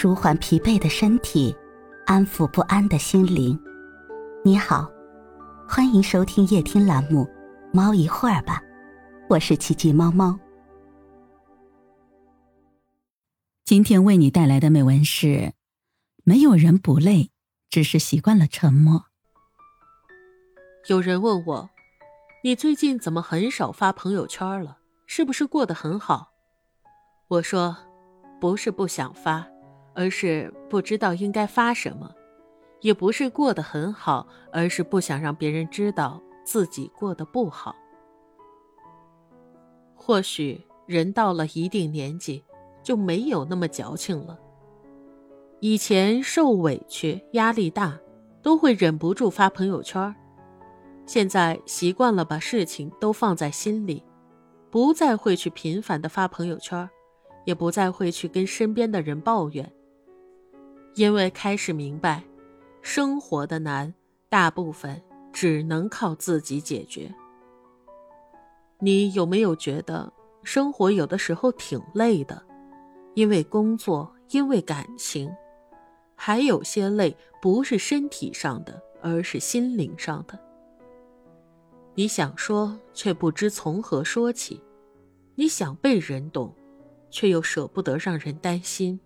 舒缓疲惫的身体，安抚不安的心灵。你好，欢迎收听夜听栏目《猫一会儿吧》，我是奇迹猫猫。今天为你带来的美文是：没有人不累，只是习惯了沉默。有人问我，你最近怎么很少发朋友圈了？是不是过得很好？我说，不是不想发，而是不知道应该发什么；也不是过得很好，而是不想让别人知道自己过得不好。或许人到了一定年纪，就没有那么矫情了。以前受委屈、压力大，都会忍不住发朋友圈现在习惯了把事情都放在心里，不再会去频繁的发朋友圈也不再会去跟身边的人抱怨，因为开始明白，生活的难大部分只能靠自己解决。你有没有觉得生活有的时候挺累的？因为工作，因为感情，还有些累不是身体上的，而是心灵上的。你想说，却不知从何说起；你想被人懂。却又舍不得让人担心。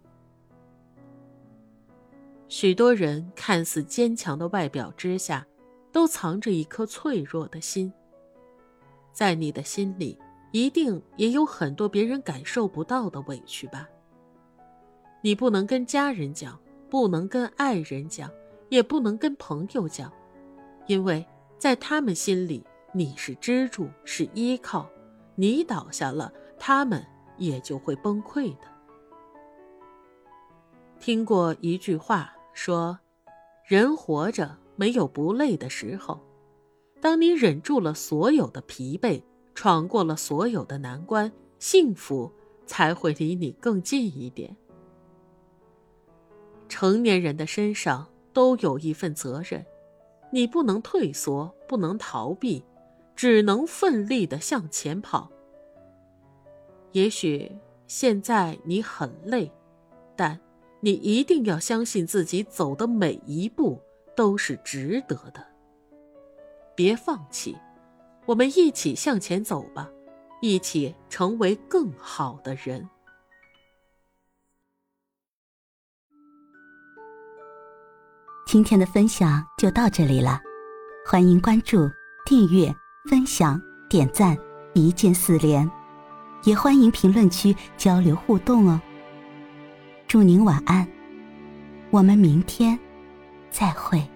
许多人看似坚强的外表之下，都藏着一颗脆弱的心。在你的心里，一定也有很多别人感受不到的委屈吧？你不能跟家人讲，不能跟爱人讲，也不能跟朋友讲，因为在他们心里，你是支柱，是依靠。你倒下了，他们。也就会崩溃的。听过一句话说：“人活着没有不累的时候。当你忍住了所有的疲惫，闯过了所有的难关，幸福才会离你更近一点。”成年人的身上都有一份责任，你不能退缩，不能逃避，只能奋力的向前跑。也许现在你很累，但你一定要相信自己走的每一步都是值得的。别放弃，我们一起向前走吧，一起成为更好的人。今天的分享就到这里了，欢迎关注、订阅、分享、点赞，一键四连。也欢迎评论区交流互动哦。祝您晚安，我们明天再会。